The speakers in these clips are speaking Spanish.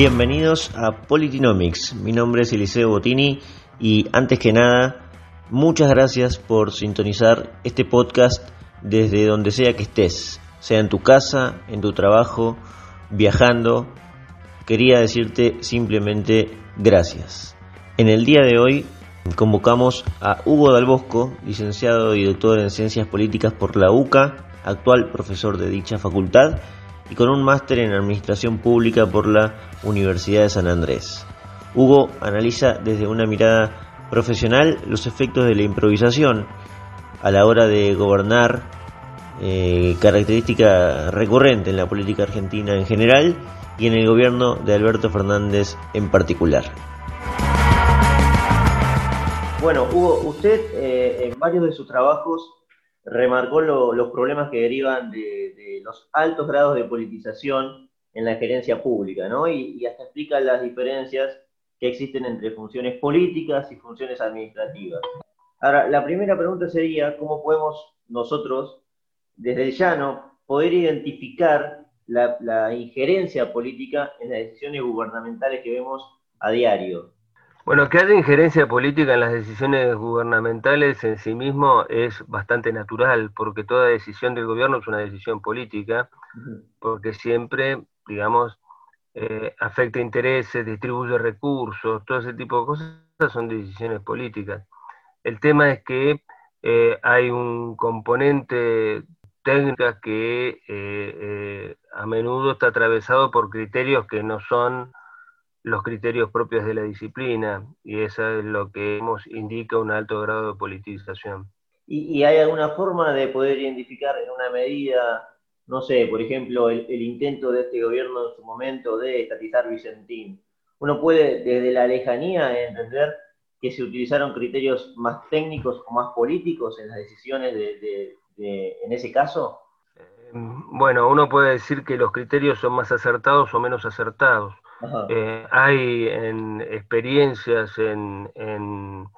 Bienvenidos a Politinomics. Mi nombre es Eliseo Botini y antes que nada, muchas gracias por sintonizar este podcast desde donde sea que estés, sea en tu casa, en tu trabajo, viajando. Quería decirte simplemente gracias. En el día de hoy convocamos a Hugo Dalbosco, licenciado y doctor en Ciencias Políticas por la UCA, actual profesor de dicha facultad y con un máster en Administración Pública por la Universidad de San Andrés. Hugo analiza desde una mirada profesional los efectos de la improvisación a la hora de gobernar, eh, característica recurrente en la política argentina en general y en el gobierno de Alberto Fernández en particular. Bueno, Hugo, usted eh, en varios de sus trabajos remarcó los problemas que derivan de, los altos grados de politización en la gerencia pública, ¿no? Y, hasta explica las diferencias que existen entre funciones políticas y funciones administrativas. Ahora, la primera pregunta sería, ¿cómo podemos nosotros, desde el llano, poder identificar la, la injerencia política en las decisiones gubernamentales que vemos a diario? Bueno, que haya injerencia política en las decisiones gubernamentales en sí mismo es bastante natural, porque toda decisión del gobierno es una decisión política, porque siempre, digamos, eh, afecta intereses, distribuye recursos, todo ese tipo de cosas son decisiones políticas. El tema es que eh, hay un componente técnico que eh, a menudo está atravesado por criterios que no son los criterios propios de la disciplina y eso es lo que hemos, indica un alto grado de politización. ¿Y, hay alguna forma de poder identificar en una medida, no sé, por ejemplo, el, intento de este gobierno en su momento de estatizar Vicentín? Uno puede desde la lejanía entender que se utilizaron criterios más técnicos o más políticos en las decisiones de, en ese caso? Bueno, uno puede decir que los criterios son más acertados o menos acertados. Eh, hay en experiencias en, en,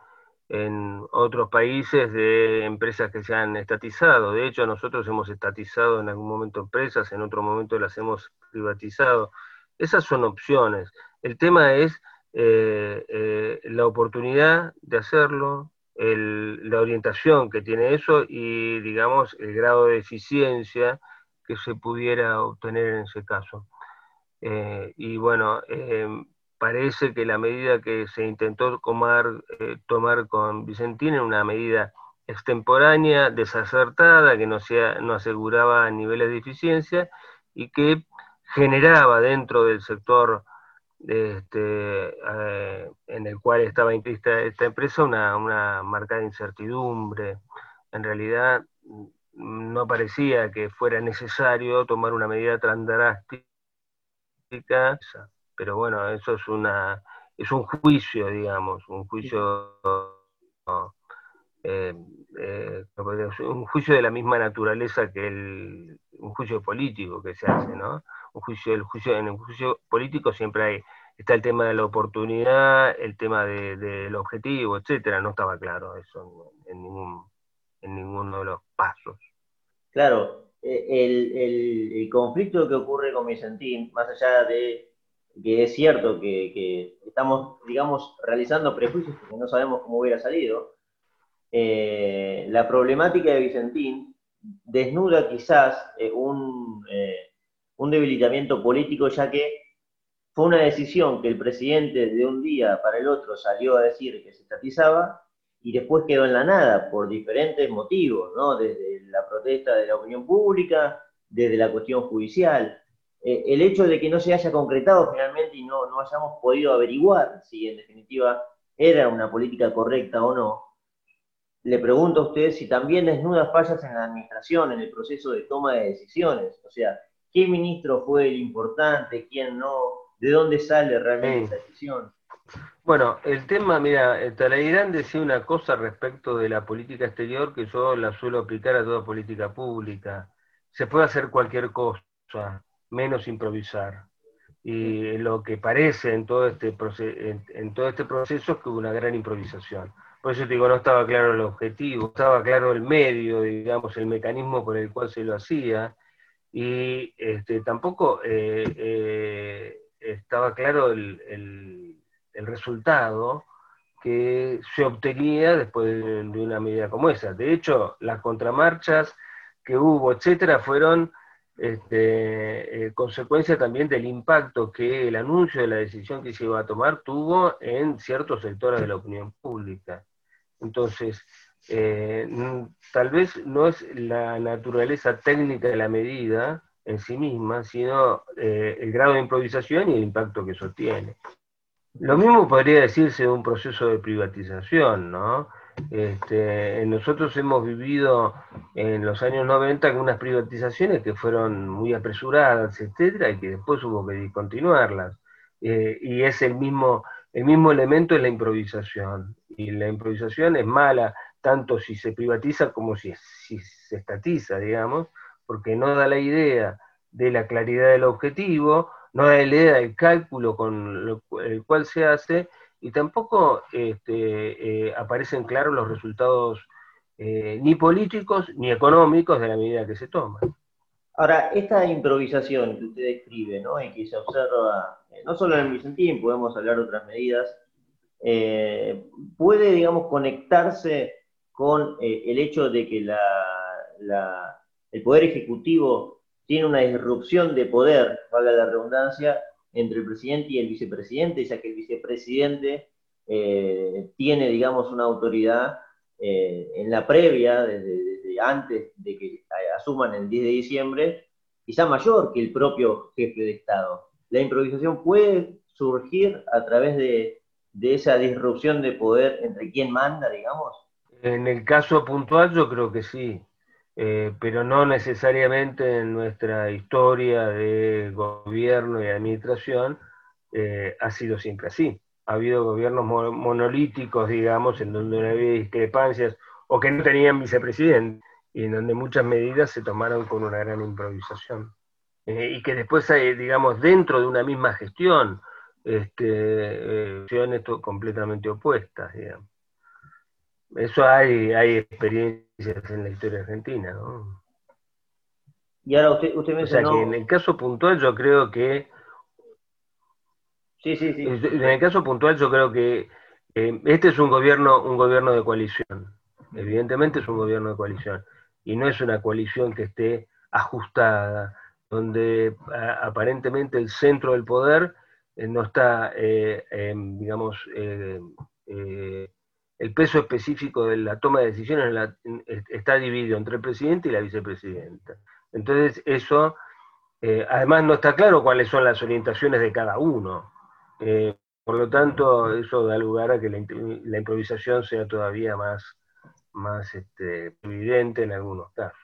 otros países de empresas que se han estatizado. De hecho, nosotros hemos estatizado en algún momento empresas, en otro momento las hemos privatizado. Esas son opciones. El tema es eh, eh, la oportunidad de hacerlo, la orientación que tiene eso y, digamos, el grado de eficiencia que se pudiera obtener en ese caso. Eh, y bueno, eh, parece que la medida que se intentó tomar, eh, tomar con Vicentín era una medida extemporánea, desacertada, que no, sea, no aseguraba niveles de eficiencia y que generaba dentro del sector este, en el cual estaba implícita esta empresa una, una marcada incertidumbre. En realidad no parecía que fuera necesario tomar una medida tan drástica pero bueno, eso es una es un juicio, digamos, un juicio eh, eh, un juicio de la misma naturaleza que el un juicio político que se hace, ¿no? Un juicio, el juicio, en el juicio político siempre hay, está el tema de la oportunidad, el tema del objetivo, etcétera, no estaba claro eso en, ningún, en ninguno de los pasos. Claro, eh, el, conflicto que ocurre con Vicentín, más allá de que es cierto que, estamos, digamos, realizando prejuicios porque no sabemos cómo hubiera salido, eh, la problemática de Vicentín desnuda quizás eh, un, un debilitamiento político, ya que fue una decisión que el presidente de un día para el otro salió a decir que se estatizaba y después quedó en la nada por diferentes motivos, ¿no? Desde la protesta de la opinión pública, desde la cuestión judicial. Eh, el hecho de que no se haya concretado finalmente y no, no hayamos podido averiguar si en definitiva era una política correcta o no, le pregunto a usted si también desnuda fallas en la administración, en el proceso de toma de decisiones. O sea, ¿qué ministro fue el importante, quién no? ¿De dónde sale realmente esa decisión? Bueno, el tema, mira, Talairán decía una cosa respecto de la política exterior que yo la suelo aplicar a toda política pública. Se puede hacer cualquier cosa, menos improvisar. Y lo que parece en todo este, en, todo este proceso es que hubo una gran improvisación. Por eso te digo, no estaba claro el objetivo, estaba claro el medio, digamos, el mecanismo por el cual se lo hacía, y este, tampoco eh, eh, estaba claro el, resultado que se obtenía después de, una medida como esa. De hecho, las contramarchas que hubo, etcétera, fueron este, eh, consecuencia también del impacto que el anuncio de la decisión que se iba a tomar tuvo en ciertos sectores de la opinión pública. Entonces, eh, tal vez no es la naturaleza técnica de la medida en sí misma, sino eh, el grado de improvisación y el impacto que eso tiene. Lo mismo podría decirse de un proceso de privatización, ¿no? Este, nosotros hemos vivido en los años 90 algunas privatizaciones que fueron muy apresuradas, etcétera, y que después hubo que discontinuarlas. Eh, y es el mismo, el mismo elemento en la improvisación. Y la improvisación es mala tanto si se privatiza como si, se estatiza, digamos, porque no da la idea de la claridad del objetivo, no da la idea del cálculo con el cual se hace, y tampoco este, eh, aparecen claros los resultados eh, ni políticos ni económicos de la medida que se toma. Ahora, esta improvisación que usted describe, ¿no? y que se observa, no solo en Vicentín, podemos hablar de otras medidas, puede, digamos, conectarse con el hecho de que el Poder Ejecutivo tiene una disrupción de poder, valga la redundancia, entre el presidente y el vicepresidente, ya que el vicepresidente eh, tiene, digamos, una autoridad eh, en la previa, desde, antes de que asuman el 10 de diciembre, quizá mayor que el propio jefe de Estado. La improvisación puede surgir a través de, esa disrupción de poder entre quien manda, digamos. En el caso puntual yo creo que sí. Eh, pero no necesariamente en nuestra historia de gobierno y administración eh, ha sido siempre así. Ha habido gobiernos monolíticos, digamos, en donde no había discrepancias o que no tenían vicepresidente y en donde muchas medidas se tomaron con una gran improvisación. Eh, y que después hay, digamos, dentro de una misma gestión, este, completamente opuestas, digamos. Eso hay, hay experiencias en la historia argentina, ¿no? Y ahora usted, usted mencionó... O sea que en el caso puntual yo creo que... Sí, sí, sí. En el caso puntual yo creo que eh, este es un gobierno, un gobierno de coalición. Evidentemente es un gobierno de coalición. Y no es una coalición que esté ajustada, donde aparentemente el centro del poder eh, no está, eh, digamos, el peso específico de la toma de decisiones está dividido entre el presidente y la vicepresidenta. Entonces, eso, eh, además no está claro cuáles son las orientaciones de cada uno. Eh, por lo tanto, eso da lugar a que la, improvisación sea todavía más, más este, evidente en algunos casos.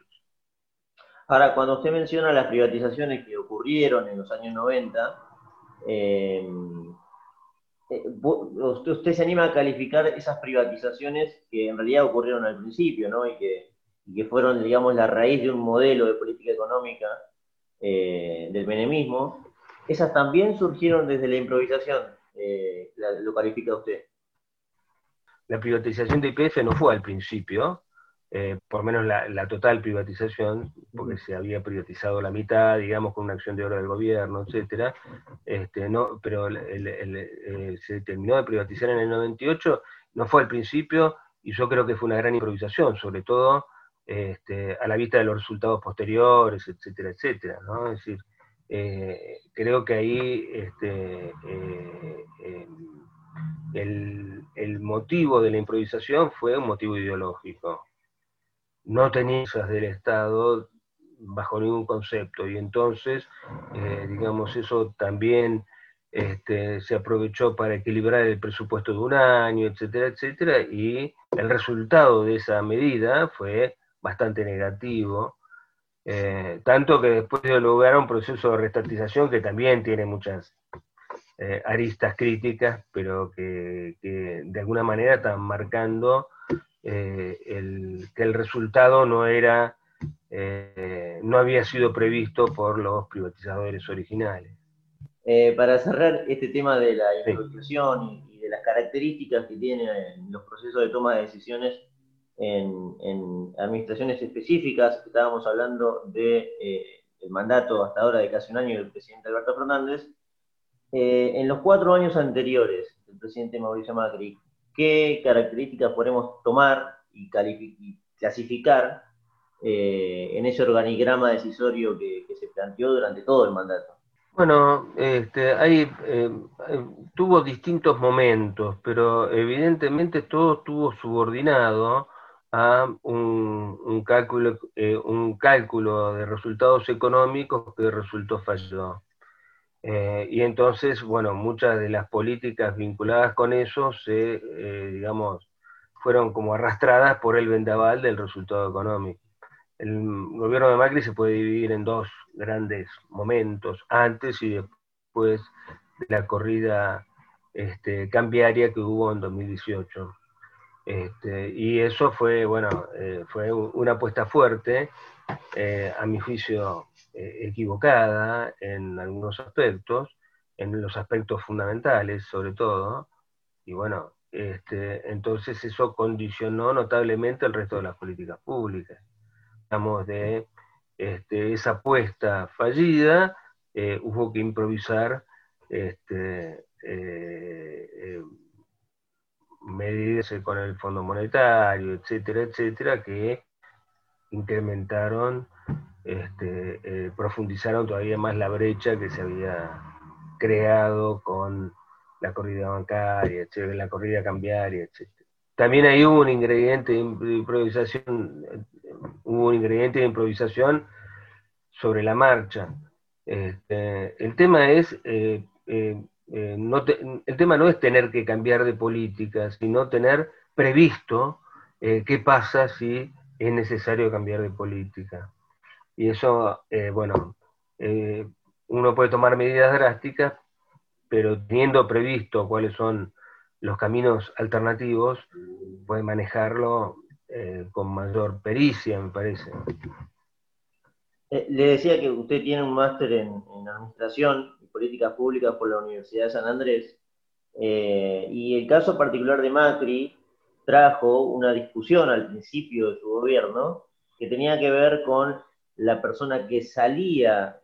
Ahora, cuando usted menciona las privatizaciones que ocurrieron en los años 90, eh, eh, usted, se anima a calificar esas privatizaciones que en realidad ocurrieron al principio, ¿no? Y que, fueron, digamos, la raíz de un modelo de política económica eh, del menemismo. Esas también surgieron desde la improvisación, ¿lo califica usted? La privatización de IPF no fue al principio, eh, por menos la, total privatización, porque se había privatizado la mitad, digamos, con una acción de oro del gobierno, etcétera, este, no, pero eh, se terminó de privatizar en el 98, no fue al principio, y yo creo que fue una gran improvisación, sobre todo este, a la vista de los resultados posteriores, etcétera, etcétera, ¿no? Es decir, eh, creo que ahí este, el, el motivo de la improvisación fue un motivo ideológico no tenía del Estado bajo ningún concepto. Y entonces, eh, digamos, eso también este, se aprovechó para equilibrar el presupuesto de un año, etcétera, etcétera, y el resultado de esa medida fue bastante negativo, eh, tanto que después dio lugar un proceso de restatización que también tiene muchas eh, aristas críticas, pero que, de alguna manera están marcando eh, el, que el resultado no era, eh, no había sido previsto por los privatizadores originales. Eh, para cerrar este tema de la improvisación y, de las características que tienen los procesos de toma de decisiones en, administraciones específicas, estábamos hablando del de, el mandato hasta ahora de casi un año del presidente Alberto Fernández, en los cuatro años anteriores del presidente Mauricio Macri, ¿qué características podemos tomar y, clasificar en ese organigrama decisorio que se planteó durante todo el mandato? Bueno, este, hay, eh, tuvo distintos momentos, pero evidentemente todo estuvo subordinado a un, cálculo, eh, un cálculo de resultados económicos que resultó fallido. Eh, y entonces, bueno, muchas de las políticas vinculadas con eso se, digamos, fueron como arrastradas por el vendaval del resultado económico el gobierno de Macri se puede dividir en dos grandes momentos, antes y después de la corrida este, cambiaria que hubo en 2018. Este, y eso fue, bueno, eh, fue una apuesta fuerte, eh, a mi juicio eh, equivocada en algunos aspectos, en los aspectos fundamentales sobre todo, y bueno, este, entonces eso condicionó notablemente el resto de las políticas públicas. De este, esa apuesta fallida, hubo que improvisar este, medidas con el Fondo Monetario, etcétera, etcétera, que incrementaron, este, profundizaron todavía más la brecha que se había creado con la corrida bancaria, la corrida cambiaria, etc. También ahí hubo un ingrediente de improvisación hubo un ingrediente de improvisación sobre la marcha. Este, el tema es, eh, eh, eh, el tema no es tener que cambiar de política, sino tener previsto qué pasa si es necesario cambiar de política. Y eso, bueno, uno puede tomar medidas drásticas, pero teniendo previsto cuáles son los caminos alternativos, puede manejarlo eh, con mayor pericia, me parece. Eh, le decía que usted tiene un máster en, Administración y Políticas Públicas por la Universidad de San Andrés, eh, y el caso particular de Macri trajo una discusión al principio de su gobierno que tenía que ver con la persona que salía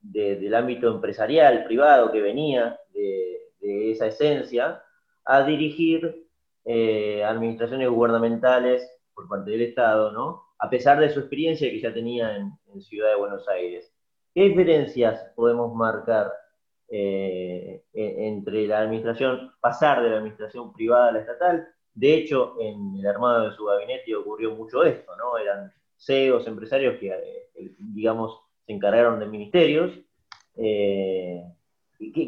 del ámbito empresarial, privado, que venía de, esa esencia, a dirigir eh, administraciones gubernamentales por parte del Estado, ¿no? A pesar de su experiencia que ya tenía en, Ciudad de Buenos Aires. ¿Qué diferencias podemos marcar eh, e, entre la administración, pasar de la administración privada a la estatal? De hecho, en el armado de su gabinete ocurrió mucho esto, ¿no? Eran CEOs, empresarios que, eh, digamos, se encargaron de ministerios. ¿qué,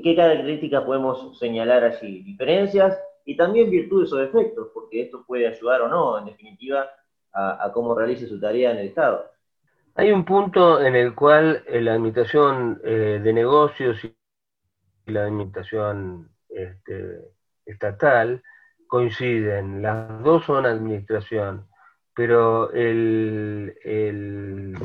¿Qué características podemos señalar allí? ¿Diferencias? y también virtudes o defectos, porque esto puede ayudar o no, en definitiva, a, cómo realice su tarea en el Estado. Hay un punto en el cual eh, la administración eh, de negocios y la administración este, estatal coinciden, las dos son administración, pero el, el,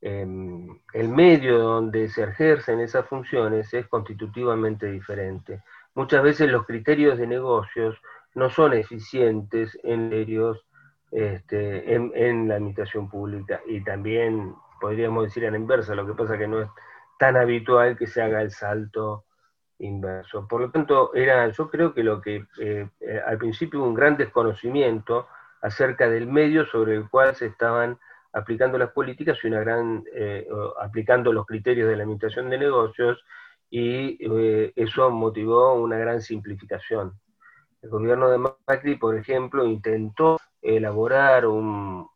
em, el medio donde se ejercen esas funciones es constitutivamente diferente muchas veces los criterios de negocios no son eficientes en ellos este, en, la administración pública y también podríamos decir en la inversa, lo que pasa que no es tan habitual que se haga el salto inverso. Por lo tanto, era, yo creo que lo que eh, al principio hubo un gran desconocimiento acerca del medio sobre el cual se estaban aplicando las políticas y una gran, eh, aplicando los criterios de la administración de negocios y eh, eso motivó una gran simplificación. El gobierno de Macri, por ejemplo, intentó elaborar un,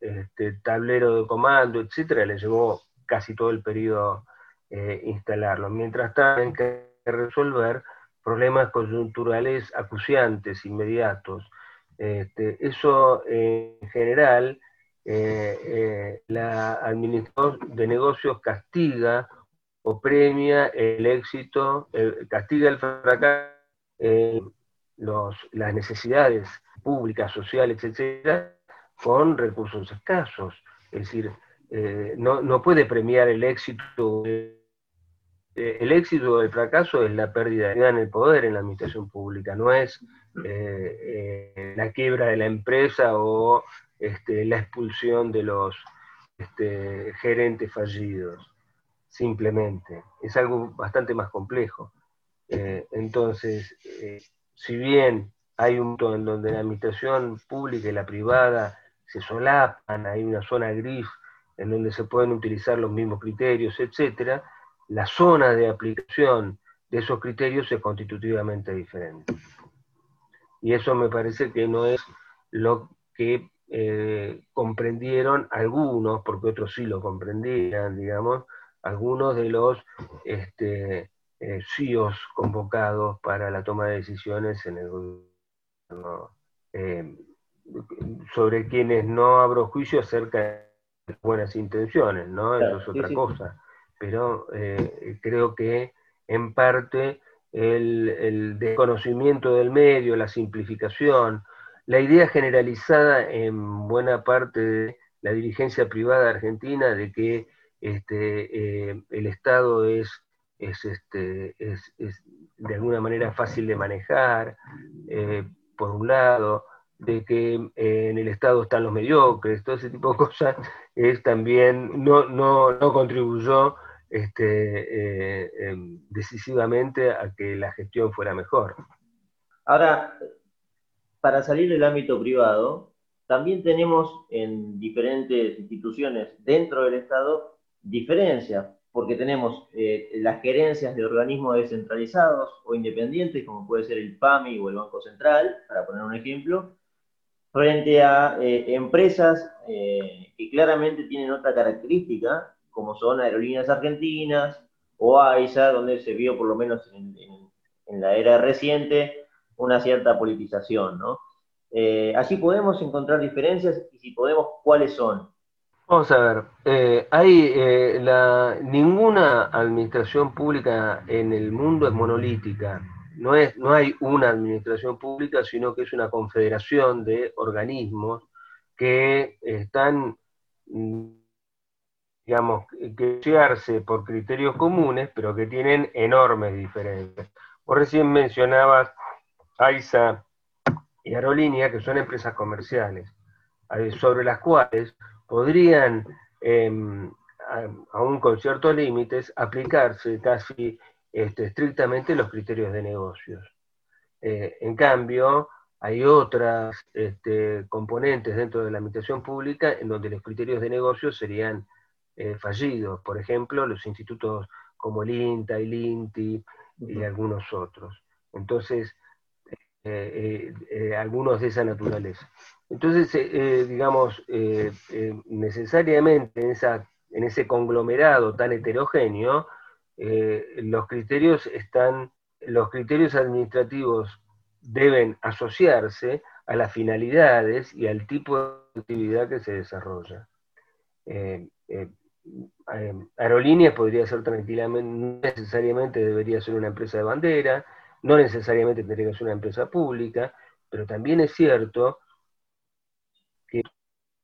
este, tablero de comando, etcétera, le llevó casi todo el periodo eh, instalarlo. Mientras tanto, que resolver problemas coyunturales acuciantes, inmediatos. Este, eso en general, eh, la administración de negocios castiga o premia el éxito, castiga el fracaso, eh, las necesidades públicas, sociales, etcétera, con recursos escasos. Es decir, eh, no, puede premiar el éxito. Eh, el éxito o el fracaso es la pérdida de el poder en la administración pública, no es la quiebra de la empresa o este, la expulsión de los este, gerentes fallidos. simplemente, es algo bastante más complejo. Eh, entonces, eh, si bien hay un punto en donde la administración pública y la privada se solapan, hay una zona gris en donde se pueden utilizar los mismos criterios, etcétera, la zona de aplicación de esos criterios es constitutivamente diferente. Y eso me parece que no es lo que eh, comprendieron algunos, porque otros sí lo comprendían, digamos, algunos de los este, eh, CIOs convocados para la toma de decisiones en el gobierno, eh, sobre quienes no abro juicio acerca de buenas intenciones, ¿no? Eso es otra cosa. Pero eh, creo que en parte el, el, desconocimiento del medio, la simplificación, la idea generalizada en buena parte de la dirigencia privada argentina de que este, eh, el Estado es, es, este, es, de alguna manera fácil de manejar, eh, por un lado, de que eh, en el Estado están los mediocres, todo ese tipo de cosas, es también no, no, no contribuyó este, em, decisivamente a que la gestión fuera mejor. Ahora, para salir del ámbito privado, también tenemos en diferentes instituciones dentro del Estado diferencias, porque tenemos eh, las gerencias de organismos descentralizados o independientes, como puede ser el PAMI o el Banco Central, para poner un ejemplo, frente a eh, empresas eh, que claramente tienen otra característica, como son Aerolíneas Argentinas o AISA, donde se vio por lo menos en, en la era reciente una cierta politización, ¿no? allí podemos encontrar diferencias y si podemos, ¿cuáles son? Vamos a ver, eh, hay eh, la, ninguna administración pública en el mundo es monolítica. No, es, no hay una administración pública, sino que es una confederación de organismos que están, mm, digamos, que llegarse por criterios comunes, pero que tienen enormes diferencias. Vos recién mencionabas AISA y Aerolínea, que son empresas comerciales, eh, sobre las cuales podrían, em, aún con ciertos límites, aplicarse casi este, estrictamente los criterios de negocios. Eh, en cambio, hay otras este, componentes dentro de la administración pública en donde los criterios de negocios serían eh, fallidos. Por ejemplo, los institutos como el INTA, el INTI y algunos otros. Entonces, eh, algunos de esa naturaleza. Entonces, eh, eh, digamos, eh, necesariamente en, esa, en ese conglomerado tan heterogéneo, los criterios están, los criterios administrativos deben asociarse a las finalidades y al tipo de actividad que se desarrolla. aerolíneas podría ser tranquilamente, no necesariamente debería ser una empresa de bandera, no necesariamente tendría que ser una empresa pública, pero también es cierto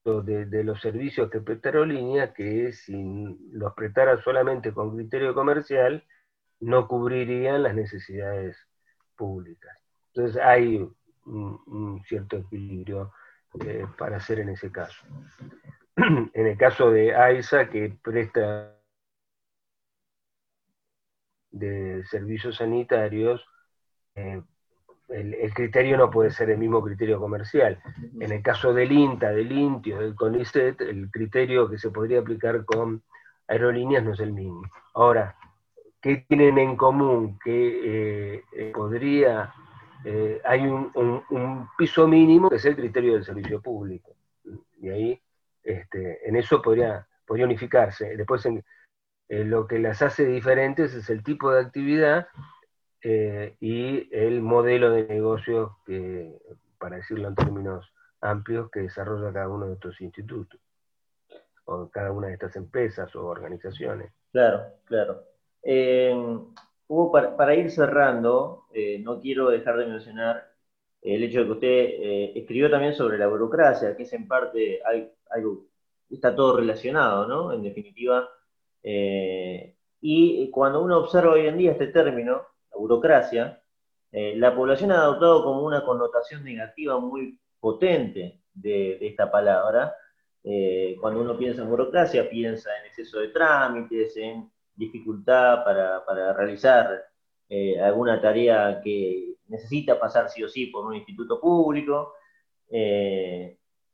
de, los servicios que presta Aerolínea, que si los prestara solamente con criterio comercial, no cubrirían las necesidades públicas. Entonces hay un, cierto equilibrio eh, para hacer en ese caso. en el caso de AISA, que presta de servicios sanitarios, el, criterio no puede ser el mismo criterio comercial. En el caso del INTA, del INTIO, del CONICET, el criterio que se podría aplicar con aerolíneas no es el mismo. Ahora, ¿qué tienen en común? Que eh, eh, podría, eh, hay un, piso mínimo que es el criterio del servicio público. Y ahí, este, en eso podría, podría unificarse. Después, lo que las hace diferentes es el tipo de actividad eh, y el modelo de negocio que, para decirlo en términos amplios, que desarrolla cada uno de estos institutos, o cada una de estas empresas o organizaciones. Claro, claro. Eh, Hugo, para, ir cerrando, eh, no quiero dejar de mencionar el hecho de que usted escribió también sobre la burocracia, que es en parte algo, está todo relacionado, ¿no? En definitiva. y cuando uno observa hoy en día este término, burocracia, eh, la población ha adoptado como una connotación negativa muy potente de, esta palabra. Eh, cuando uno piensa en burocracia, piensa en exceso de trámites, en dificultad para, realizar eh, alguna tarea que necesita pasar sí o sí por un instituto público.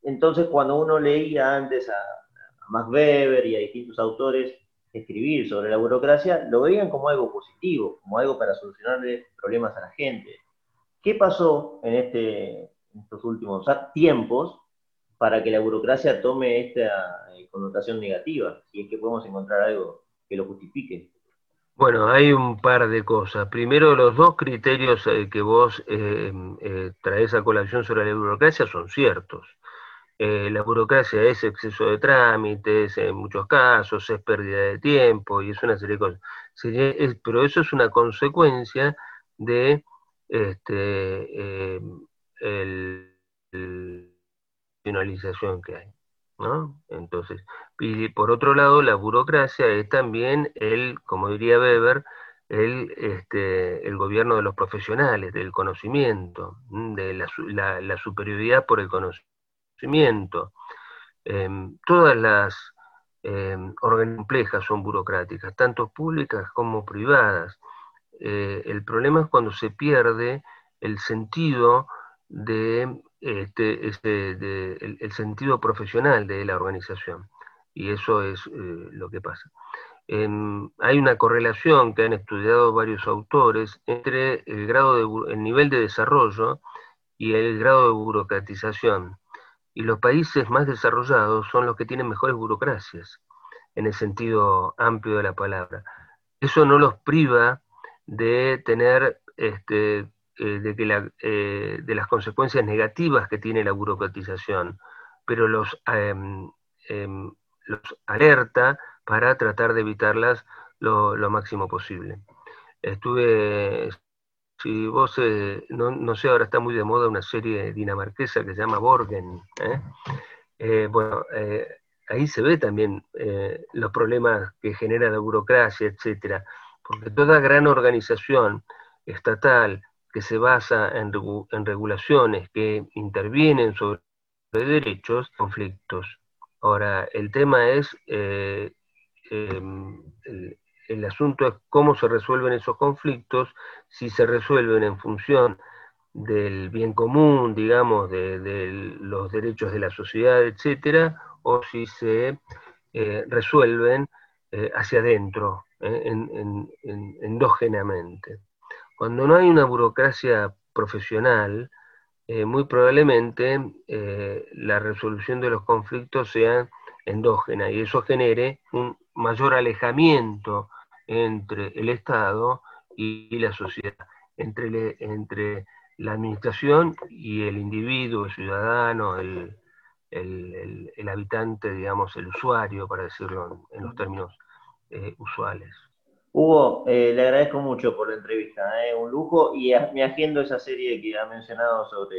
Entonces, cuando uno leía antes a, a Max Weber y a distintos autores escribir sobre la burocracia, lo veían como algo positivo, como algo para solucionarle problemas a la gente. ¿Qué pasó en, este, estos últimos tiempos para que la burocracia tome esta eh, connotación negativa? Si es que podemos encontrar algo que lo justifique. Bueno, hay un par de cosas. Primero, los dos criterios eh, que vos eh, traes a colación sobre la burocracia son ciertos. La burocracia es exceso de trámites, en muchos casos es pérdida de tiempo y es una serie de cosas. pero eso es una consecuencia de este, el, finalización que hay. Entonces, y por otro lado, la burocracia es también el, como diría Weber, el, este, el gobierno de los profesionales, del conocimiento, de la, superioridad por el conocimiento. Em, todas las eh, complejas son burocráticas, tanto públicas como privadas. Eh, el problema es cuando se pierde el sentido de este, sentido profesional de la organización. Y eso es eh, lo que pasa. hay una correlación que han estudiado varios autores entre el, grado de, el nivel de desarrollo y el grado de burocratización. Y los países más desarrollados son los que tienen mejores burocracias, en el sentido amplio de la palabra. Eso no los priva de tener este, eh, de, que la, eh, de las consecuencias negativas que tiene la burocratización, pero los, em, em, los alerta para tratar de evitarlas lo, máximo posible. Estuve, si vos, eh, no, sé, ahora está muy de moda una serie dinamarquesa que se llama Borgen. bueno, ahí se ve también los problemas que genera la burocracia, etcétera, porque toda gran organización estatal que se basa en, regulaciones que intervienen sobre derechos, conflictos. Ahora, el tema es, eh, em, el, asunto es cómo se resuelven esos conflictos, si se resuelven en función del bien común, digamos, de, los derechos de la sociedad, etcétera, o si se eh, resuelven eh, hacia adentro, endógenamente. Cuando no hay una burocracia profesional, eh, muy probablemente eh, la resolución de los conflictos sea endógena y eso genere un mayor alejamiento entre el Estado y, la sociedad, entre, entre, la administración y el individuo, el ciudadano, el, habitante, digamos, el usuario, para decirlo en, los términos eh, usuales. Hugo, eh, le agradezco mucho por la entrevista, eh, un lujo, y me agendo esa serie que ha mencionado sobre,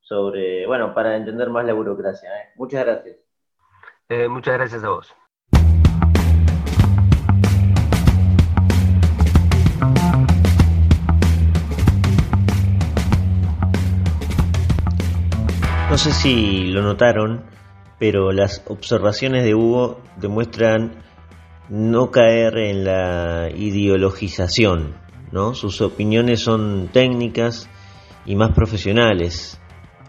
sobre, bueno, para entender más la burocracia. Eh. Muchas gracias. muchas gracias a vos. No sé si lo notaron, pero las observaciones de Hugo demuestran no caer en la ideologización, ¿no? Sus opiniones son técnicas y más profesionales,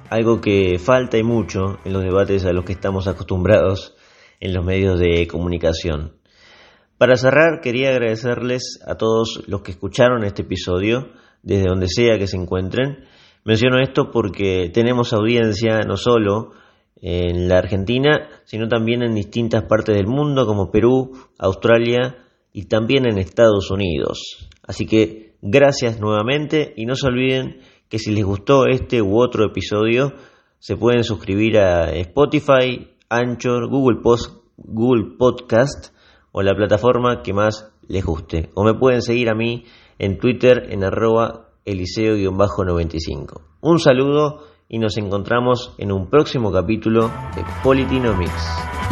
algo que falta y mucho en los debates a los que estamos acostumbrados en los medios de comunicación. Para cerrar, quería agradecerles a todos los que escucharon este episodio, desde donde sea que se encuentren. Menciono esto porque tenemos audiencia no solo en la Argentina, sino también en distintas partes del mundo como Perú, Australia y también en Estados Unidos. Así que gracias nuevamente y no se olviden que si les gustó este u otro episodio, se pueden suscribir a Spotify, Anchor, Google, Google Podcast o la plataforma que más les guste. O me pueden seguir a mí en Twitter en arroba eliseo-95. Un saludo y nos encontramos en un próximo capítulo de Politinomics.